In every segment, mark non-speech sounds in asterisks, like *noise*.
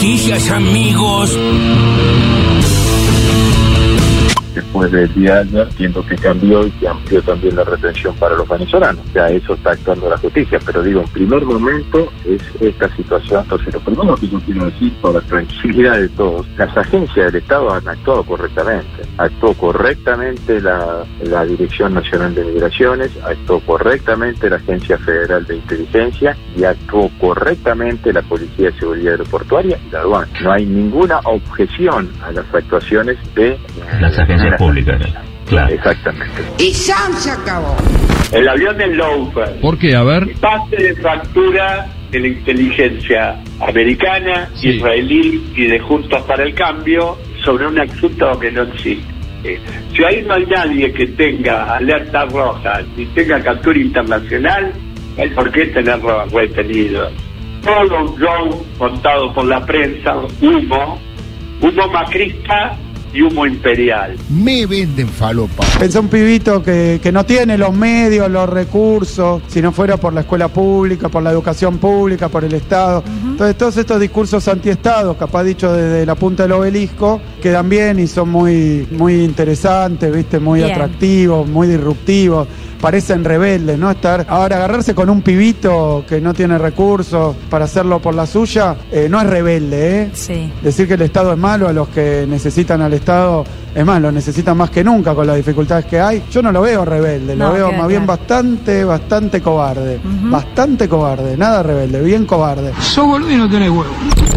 noticias, amigos. Después del día de ayer, entiendo que cambió y que amplió también la retención para los venezolanos. Ya eso está actuando la justicia, pero digo, en primer momento es esta situación. Entonces, lo primero que yo quiero decir, por la tranquilidad de todos, las agencias del Estado han actuado correctamente. Actuó correctamente la, la Dirección Nacional de Migraciones, actuó correctamente la Agencia Federal de Inteligencia y actuó correctamente la Policía de Seguridad Aeroportuaria y la aduana. No hay ninguna objeción a las actuaciones de Las agencias públicas. Claro. Exactamente. Y Sam se acabó. El avión del Loafer. ¿Por qué? A ver. Pase de factura de la inteligencia americana, Sí. israelí y de Juntos para el Cambio sobre un asunto que no existe. Si ahí no hay nadie que tenga alerta roja ni tenga captura internacional, hay por qué tenerlo retenido. Todo un show montado por la prensa, humo, humo macrista y humo imperial. Me venden falopa. Pensé un pibito que, que no tiene los medios, los recursos, si no fuera por la escuela pública, por la educación pública, por el Estado. Entonces, todos estos discursos antiestados, capaz dicho desde la punta del obelisco, quedan bien y son muy, muy interesantes, ¿viste? muy Bien. atractivos, muy disruptivos. Parecen rebeldes, ¿no? Estar ahora agarrarse con un pibito que no tiene recursos para hacerlo por la suya, eh, no es rebelde, ¿eh? Sí. Decir que el Estado es malo a los que necesitan al Estado, es más, lo necesitan más que nunca con las dificultades que hay. Yo no lo veo rebelde, No, lo veo más bien claro. bastante, bastante cobarde. Bastante cobarde, nada rebelde, bien cobarde. Sos boludo y no tenés huevo.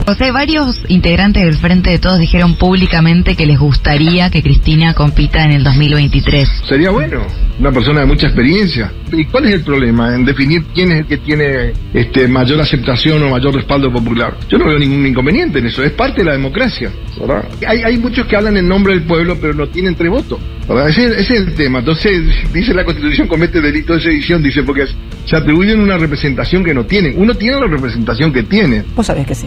O sea, varios integrantes del Frente de Todos dijeron públicamente que les gustaría que Cristina compita en el 2023. Sería bueno, una persona de mucha experiencia. ¿Y cuál es el problema en definir quién es el que tiene este, mayor aceptación o mayor respaldo popular? Yo no veo ningún inconveniente en eso, es parte de la democracia. ¿verdad? Hay, hay muchos que hablan en nombre del pueblo, pero no tienen tres votos. ese es el tema. Entonces, dice la Constitución comete delito de sedición, dice, porque se atribuyen una representación que no tienen. Uno tiene la representación que tiene. Vos sabés que sí.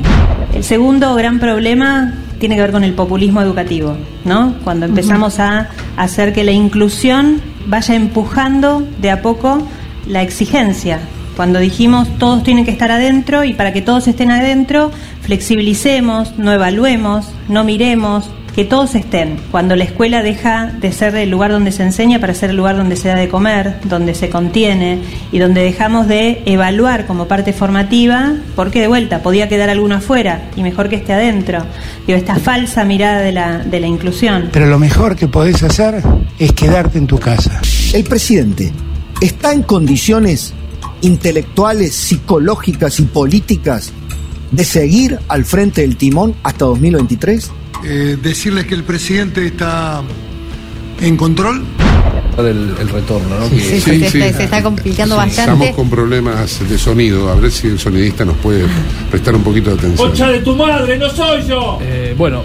El segundo gran problema tiene que ver con el populismo educativo, ¿no? Cuando empezamos a hacer que la inclusión vaya empujando de a poco la exigencia. Cuando dijimos todos tienen que estar adentro y para que todos estén adentro, flexibilicemos, no evaluemos, no miremos, que todos estén. Cuando la escuela deja de ser el lugar donde se enseña para ser el lugar donde se da de comer, donde se contiene y donde dejamos de evaluar como parte formativa, porque de vuelta podía quedar alguno afuera y mejor que esté adentro. Digo, esta falsa mirada de la, de la inclusión. Pero lo mejor que podés hacer es quedarte en tu casa. El presidente está en condiciones intelectuales, psicológicas y políticas de seguir al frente del timón hasta 2023? Eh, decirles que el presidente está en control. El, el retorno, ¿no? Sí, sí, se, está- se está complicando bastante. con problemas de sonido. A ver si el sonidista nos puede prestar un poquito de atención. ¡Concha de tu madre, no soy yo! bueno,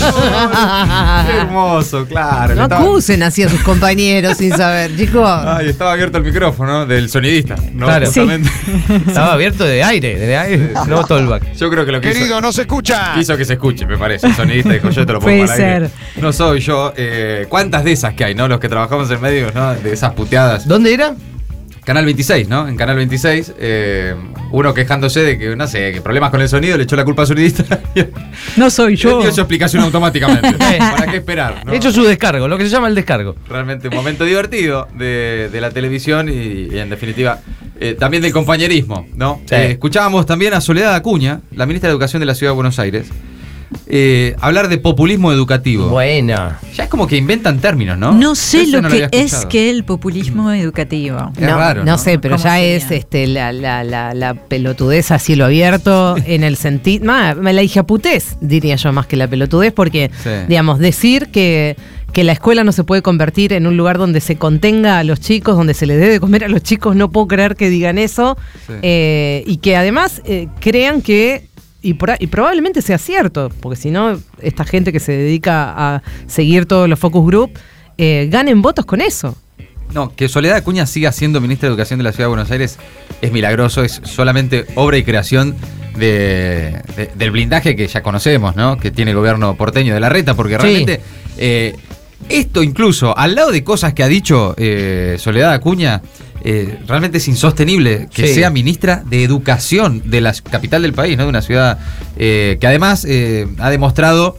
*laughs* Qué hermoso, claro. No estaba- acusen así a sus compañeros sin saber, chicos. Ay, estaba abierto el micrófono del sonidista. No, Claro. *laughs* Estaba abierto de aire, de aire. No Tollback. Yo creo que lo que Querido, no se escucha. Hizo que se escuche, me parece. El sonidista dijo, yo te lo pongo Puede al aire. ser. No soy yo. Eh, ¿Cuántas de esas que hay, no? Los que trabajamos en medios, ¿no? De esas puteadas. ¿Dónde era? Canal 26, ¿no? En Canal 26, eh, uno quejándose de que, no sé, que problemas con el sonido, le echó la culpa al sonidista. *laughs* No soy yo. dio su explicación automáticamente. *laughs* ¿Para qué esperar? no? He hecho su descargo, lo que se llama el descargo. Realmente un momento divertido de, de la televisión y, y en definitiva eh, también del compañerismo, ¿no? Sí. Eh, escuchábamos también a Soledad Acuña, la ministra de Educación de la Ciudad de Buenos Aires, eh, hablar de populismo educativo. Buena. Ya es como que inventan términos, ¿no? No sé Ese lo no que es que el populismo educativo. Es raro, no ¿no? sé, pero ¿Cómo ya sería? es este, la, la, la, la pelotudez a cielo abierto *laughs* en el sentido. Más, la hijaputés, diría yo, más que la pelotudez, porque, Sí. digamos, decir que, que la escuela no se puede convertir en un lugar donde se contenga a los chicos, donde se les debe comer a los chicos, no puedo creer que digan eso. Sí. eh, y que además eh, crean que. Y, por- y probablemente sea cierto, porque si no, esta gente que se dedica a seguir todos los focus group eh, ganen votos con eso. No, que Soledad Acuña siga siendo ministra de Educación de la Ciudad de Buenos Aires es milagroso, es solamente obra y creación de, de- del blindaje que ya conocemos, ¿no? Que tiene el gobierno porteño de la reta, porque Sí. realmente eh, esto incluso, al lado de cosas que ha dicho eh, Soledad Acuña, eh, realmente es insostenible que Sí. sea ministra de Educación de la capital del país, ¿no? De una ciudad eh, que además eh, ha demostrado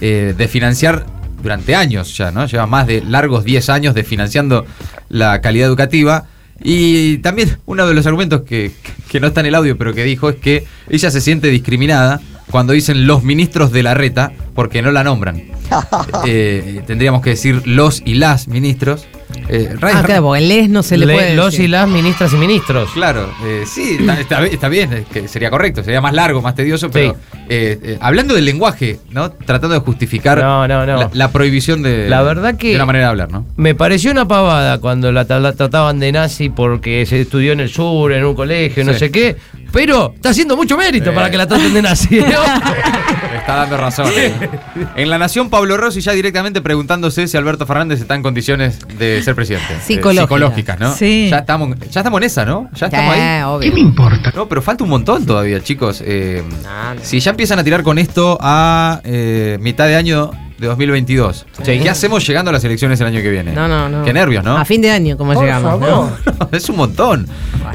de financiar durante años ya, ¿no? Lleva más de largos 10 años de financiando la calidad educativa. Y también uno de los argumentos que, que no está en el audio, pero que dijo, es que ella se siente discriminada cuando dicen los ministros de la reta porque no la nombran. *laughs* Eh, tendríamos que decir los y las ministros. Eh, Ah, claro, porque les no se le, Le- puede los decir. y las ministras y ministros. Claro, eh, sí, está, está bien- está bien, es que sería correcto, sería más largo, más tedioso, pero eh, eh, hablando del lenguaje, ¿no? Tratando de justificar No, no, no. La, la prohibición de, La verdad que- de una manera de hablar, ¿no? Me pareció una pavada cuando la, tra- la trataban de nazi porque se estudió en el sur, en un colegio, no Sí. sé qué. Pero está haciendo mucho mérito Sí. para que la traten de nazi. ¿no? Está dando razón. En La Nación, Pablo Rossi ya directamente preguntándose si Alberto Fernández está en condiciones de ser presidente. Eh, Psicológicas. psicológicas, ¿no? Sí. Ya estamos, ya estamos en esa, ¿no? Ya estamos Sí, ahí. obvio. importa? No, pero falta un montón todavía, chicos. Eh, Si ya empiezan a tirar con esto a eh, mitad de año de 2022, Sí. ¿qué hacemos llegando a las elecciones el año que viene? No, no, no. Qué nervios, ¿no? A fin de año, como Por llegamos, ¿no? favor. *laughs* es un montón.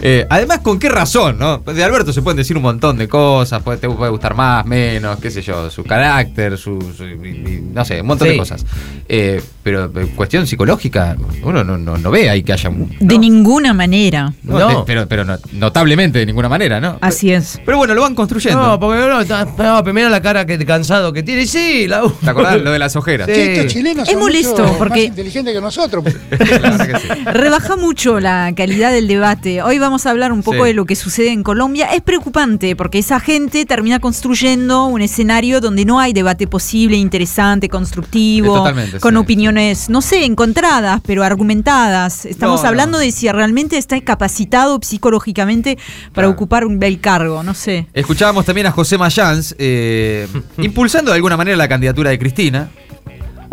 Eh, además, ¿con qué razón? ¿no? De Alberto se pueden decir un montón de cosas, puede, te puede gustar más, menos, qué sé yo, su carácter, su, su- y- y- no sé, un montón de cosas. Eh, pero en cuestión psicológica, uno no, no, no ve ahí que haya un... De ninguna manera. no, No. de- pero, pero no- notablemente de ninguna manera, ¿no? Así es. Pero bueno, lo van construyendo. No, porque no, está- no, primero la cara que cansado que tiene. Sí, la ¿Te acordás lo de las ojeras? Sí. Estos chilenos Es son molesto, mucho porque- más inteligentes que nosotros. *laughs* La verdad que sí. Rebaja mucho la calidad del debate. Hoy vamos a hablar un poco Sí. de lo que sucede en Colombia. Es preocupante porque esa gente termina construyendo un escenario donde no hay debate posible, interesante, constructivo, Totalmente, con sí. opiniones, no sé, encontradas, pero argumentadas. Estamos No, no. hablando de si realmente está capacitado psicológicamente para Claro. ocupar un bel cargo, no sé. Escuchábamos también a José Mayans eh, *laughs* impulsando de alguna manera la candidatura de Cristina.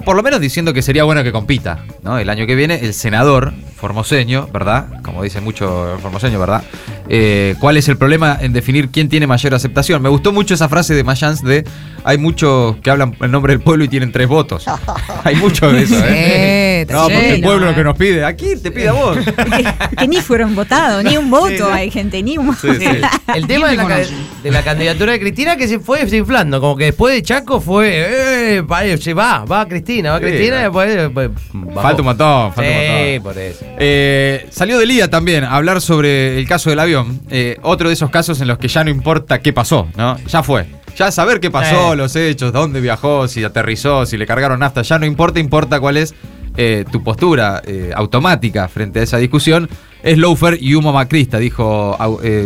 Por lo menos diciendo que sería bueno que compita, ¿no? El año que viene, el senador formoseño, ¿verdad? Como dice mucho el formoseño, ¿verdad? Eh, ¿Cuál es el problema en definir quién tiene mayor aceptación? Me gustó mucho esa frase de Mayans de hay muchos que hablan en nombre del pueblo y tienen tres votos. *laughs* hay mucho de eso, ¿eh? Sí, no, porque el pueblo eh. lo que nos pide. Aquí te pide a vos. que, *laughs* que ni fueron votados, ni un voto hay gente, ni un Sí, sí. *laughs* El tema de la, ca- de la candidatura de Cristina que se fue desinflando, como que después de Chaco fue, eh, va, va Cristina, va Sí, Cristina, y después, después bajó. Falta un montón, falta un Sí, montón. por eso. Eh, salió de Lía también a hablar sobre el caso del avión. Eh, otro de esos casos en los que ya no importa qué pasó, ¿no? Ya fue. Ya saber qué pasó, Eh. los hechos, dónde viajó, si aterrizó, si le cargaron nafta, ya no importa, importa cuál es eh, tu postura automática frente a esa discusión. Es loafer y humo macrista, dijo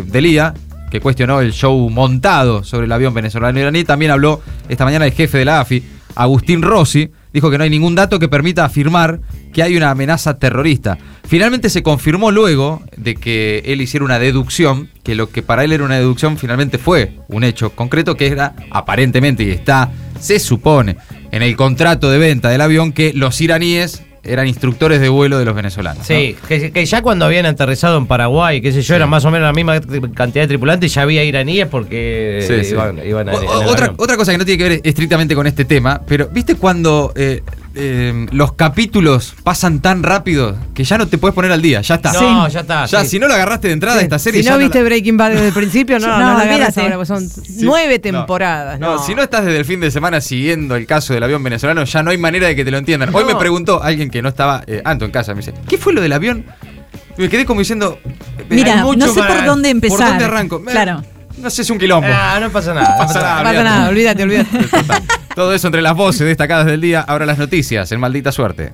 Delía, que cuestionó el show montado sobre el avión venezolano iraní. También habló esta mañana el jefe de la AFI, Agustín Rossi, dijo que no hay ningún dato que permita afirmar que hay una amenaza terrorista. Finalmente se confirmó luego de que él hiciera una deducción, que lo que para él era una deducción finalmente fue un hecho concreto que era aparentemente y está, se supone, en el contrato de venta del avión que los iraníes eran instructores de vuelo de los venezolanos. ¿no? Sí, que, que ya cuando habían aterrizado en Paraguay, qué sé yo, eran más o menos la misma cantidad de tripulantes, ya había iraníes porque Sí, sí. iban, iban a- O- otra, otra cosa que no tiene que ver estrictamente con este tema, pero ¿viste cuando eh, eh, los capítulos pasan tan rápido que ya no te puedes poner al día? Ya está. No, ya está. Ya, sí. si no lo agarraste de entrada esta serie, Si ya no la- viste Breaking Bad desde el principio, no, *laughs* no, No, la agarras olvídate. ahora, porque son Sí. nueve No. temporadas. No, si no estás desde el fin de semana siguiendo el caso del avión venezolano, ya no hay manera de que te lo entiendan. Hoy No. me preguntó alguien que no estaba, eh, Anto en casa, me dice, ¿qué fue lo del avión? Y me quedé como diciendo, Mira, no sé para- por dónde empezar. ¿Por dónde arranco? Eh, Claro. No sé, es un quilombo. Ah, no pasa nada. No pasa nada, No pasa olvídate. nada, olvídate, olvídate. *laughs* Todo eso entre las voces destacadas del día, ahora las noticias, en maldita suerte.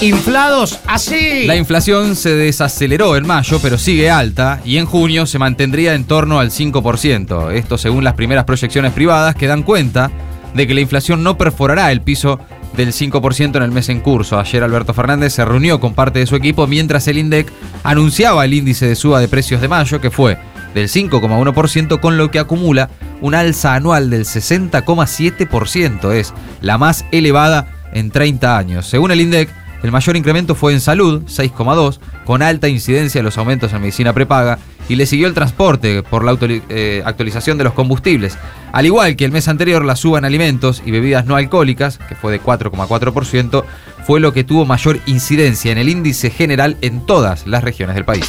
Inflados así. La inflación se desaceleró en mayo, pero sigue alta y en junio se mantendría en torno al 5%. Esto según las primeras proyecciones privadas que dan cuenta de que la inflación no perforará el piso del 5% en el mes en curso. Ayer Alberto Fernández se reunió con parte de su equipo mientras el INDEC anunciaba el índice de suba de precios de mayo, que fue del 5,1%, con lo que acumula un alza anual del 60,7%. Es la más elevada en 30 años. Según el INDEC, el mayor incremento fue en salud, 6,2, con alta incidencia de los aumentos en medicina prepaga, y le siguió el transporte por la eh, actualización de los combustibles. Al igual que el mes anterior, la suba en alimentos y bebidas no alcohólicas, que fue de 4,4%, fue lo que tuvo mayor incidencia en el índice general en todas las regiones del país.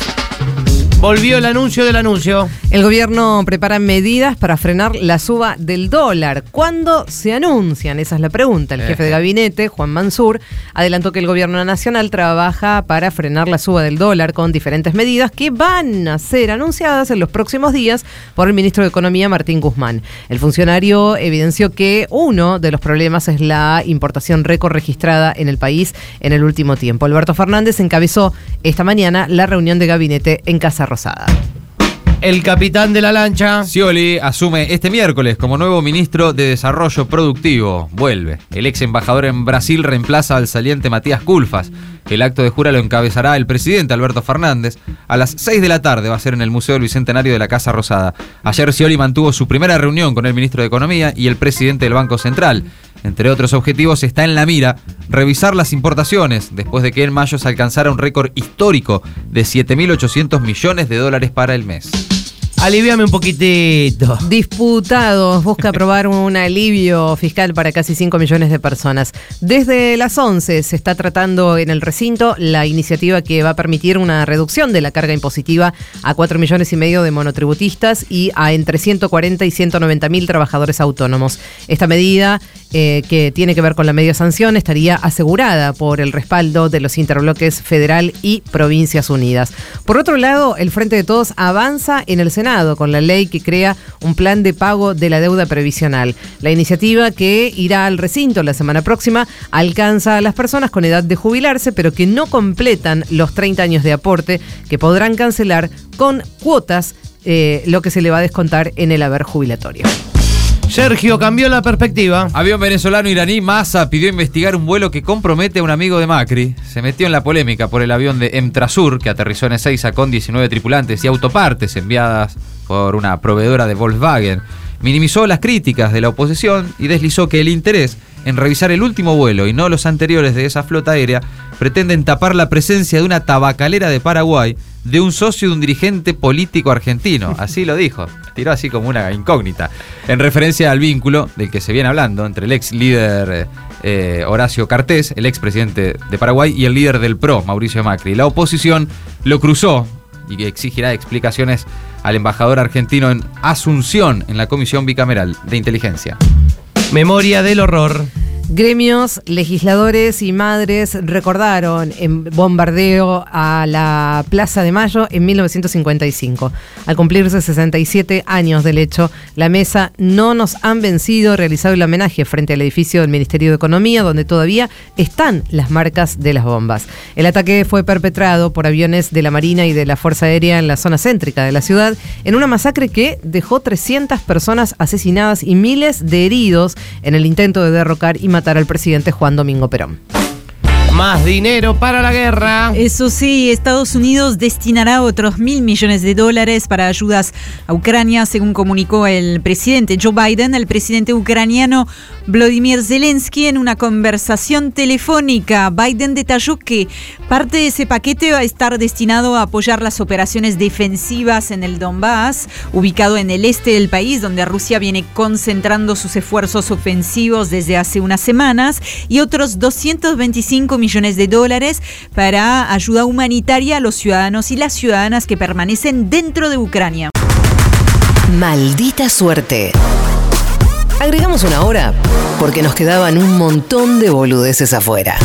Volvió el anuncio del anuncio. El gobierno prepara medidas para frenar la suba del dólar. ¿Cuándo se anuncian? Esa es la pregunta. El jefe de gabinete, Juan Mansur, adelantó que el gobierno nacional trabaja para frenar la suba del dólar con diferentes medidas que van a ser anunciadas en los próximos días por el ministro de Economía, Martín Guzmán. El funcionario evidenció que uno de los problemas es la importación récord registrada en el país en el último tiempo. Alberto Fernández encabezó esta mañana la reunión de gabinete en Casa Rosada. El capitán de la lancha. Scioli asume este miércoles como nuevo ministro de Desarrollo Productivo. Vuelve. El ex embajador en Brasil reemplaza al saliente Matías Culfas. El acto de jura lo encabezará el presidente Alberto Fernández. A las 6 de la tarde va a ser en el Museo del Bicentenario de la Casa Rosada. Ayer Scioli mantuvo su primera reunión con el ministro de Economía y el presidente del Banco Central. Entre otros objetivos está en la mira revisar las importaciones, después de que en mayo se alcanzara un récord histórico de 7.800 millones de dólares para el mes. Aliviame un poquitito. Disputados busca aprobar un alivio fiscal para casi 5 millones de personas. Desde las 11 se está tratando en el recinto la iniciativa que va a permitir una reducción de la carga impositiva a 4 millones y medio de monotributistas y a entre 140 y 190 mil trabajadores autónomos. Esta medida, eh, que tiene que ver con la media sanción, estaría asegurada por el respaldo de los interbloques federal y Provincias Unidas. Por otro lado, el Frente de Todos avanza en el Senado con la ley que crea un plan de pago de la deuda previsional. La iniciativa que irá al recinto la semana próxima alcanza a las personas con edad de jubilarse, pero que no completan los 30 años de aporte que podrán cancelar con cuotas eh, lo que se le va a descontar en el haber jubilatorio. Sergio cambió la perspectiva. Avión venezolano iraní Massa pidió investigar un vuelo que compromete a un amigo de Macri. Se metió en la polémica por el avión de Emtrasur que aterrizó en Ezeiza con 19 tripulantes y autopartes enviadas por una proveedora de Volkswagen. Minimizó las críticas de la oposición y deslizó que el interés en revisar el último vuelo y no los anteriores de esa flota aérea pretenden tapar la presencia de una tabacalera de Paraguay de un socio de un dirigente político argentino. Así lo dijo. Tiró así como una incógnita. En referencia al vínculo del que se viene hablando entre el ex líder eh, Horacio Cartés, el ex presidente de Paraguay, y el líder del PRO, Mauricio Macri. La oposición lo cruzó y exigirá explicaciones al embajador argentino en Asunción en la Comisión Bicameral de Inteligencia. Memoria del horror. Gremios, legisladores y madres recordaron en bombardeo a la Plaza de Mayo en 1955. Al cumplirse 67 años del hecho, la mesa No nos han vencido realizado el homenaje frente al edificio del Ministerio de Economía, donde todavía están las marcas de las bombas. El ataque fue perpetrado por aviones de la Marina y de la Fuerza Aérea en la zona céntrica de la ciudad, en una masacre que dejó 300 personas asesinadas y miles de heridos en el intento de derrocar y matar al presidente Juan Domingo Perón. Más dinero para la guerra. Eso sí, Estados Unidos destinará otros mil millones de dólares para ayudas a Ucrania, según comunicó el presidente Joe Biden. El presidente ucraniano Vladimir Zelensky en una conversación telefónica. Biden detalló que parte de ese paquete va a estar destinado a apoyar las operaciones defensivas en el Donbass, ubicado en el este del país, donde Rusia viene concentrando sus esfuerzos ofensivos desde hace unas semanas, y otros 225 de dólares para ayuda humanitaria a los ciudadanos y las ciudadanas que permanecen dentro de Ucrania. Maldita suerte. Agregamos una hora porque nos quedaban un montón de boludeces afuera.